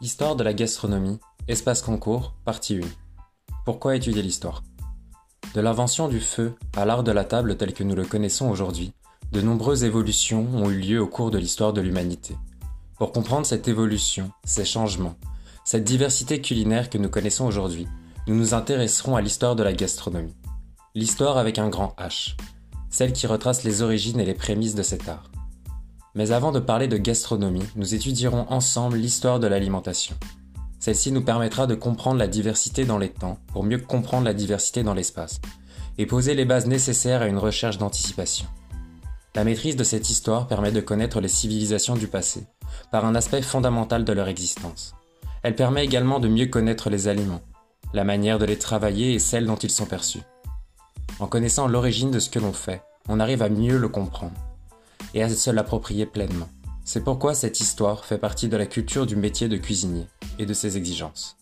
Histoire de la gastronomie, espace concours, partie 1. Pourquoi étudier l'histoire? De l'invention du feu à l'art de la table tel que nous le connaissons aujourd'hui, de nombreuses évolutions ont eu lieu au cours de l'histoire de l'humanité. Pour comprendre cette évolution, ces changements, cette diversité culinaire que nous connaissons aujourd'hui, nous nous intéresserons à l'histoire de la gastronomie. L'histoire avec un grand H, celle qui retrace les origines et les prémices de cet art. Mais avant de parler de gastronomie, nous étudierons ensemble l'histoire de l'alimentation. Celle-ci nous permettra de comprendre la diversité dans les temps pour mieux comprendre la diversité dans l'espace et poser les bases nécessaires à une recherche d'anticipation. La maîtrise de cette histoire permet de connaître les civilisations du passé par un aspect fondamental de leur existence. Elle permet également de mieux connaître les aliments, la manière de les travailler et celle dont ils sont perçus. En connaissant l'origine de ce que l'on fait, on arrive à mieux le comprendre et à se l'approprier pleinement. C'est pourquoi cette histoire fait partie de la culture du métier de cuisinier et de ses exigences.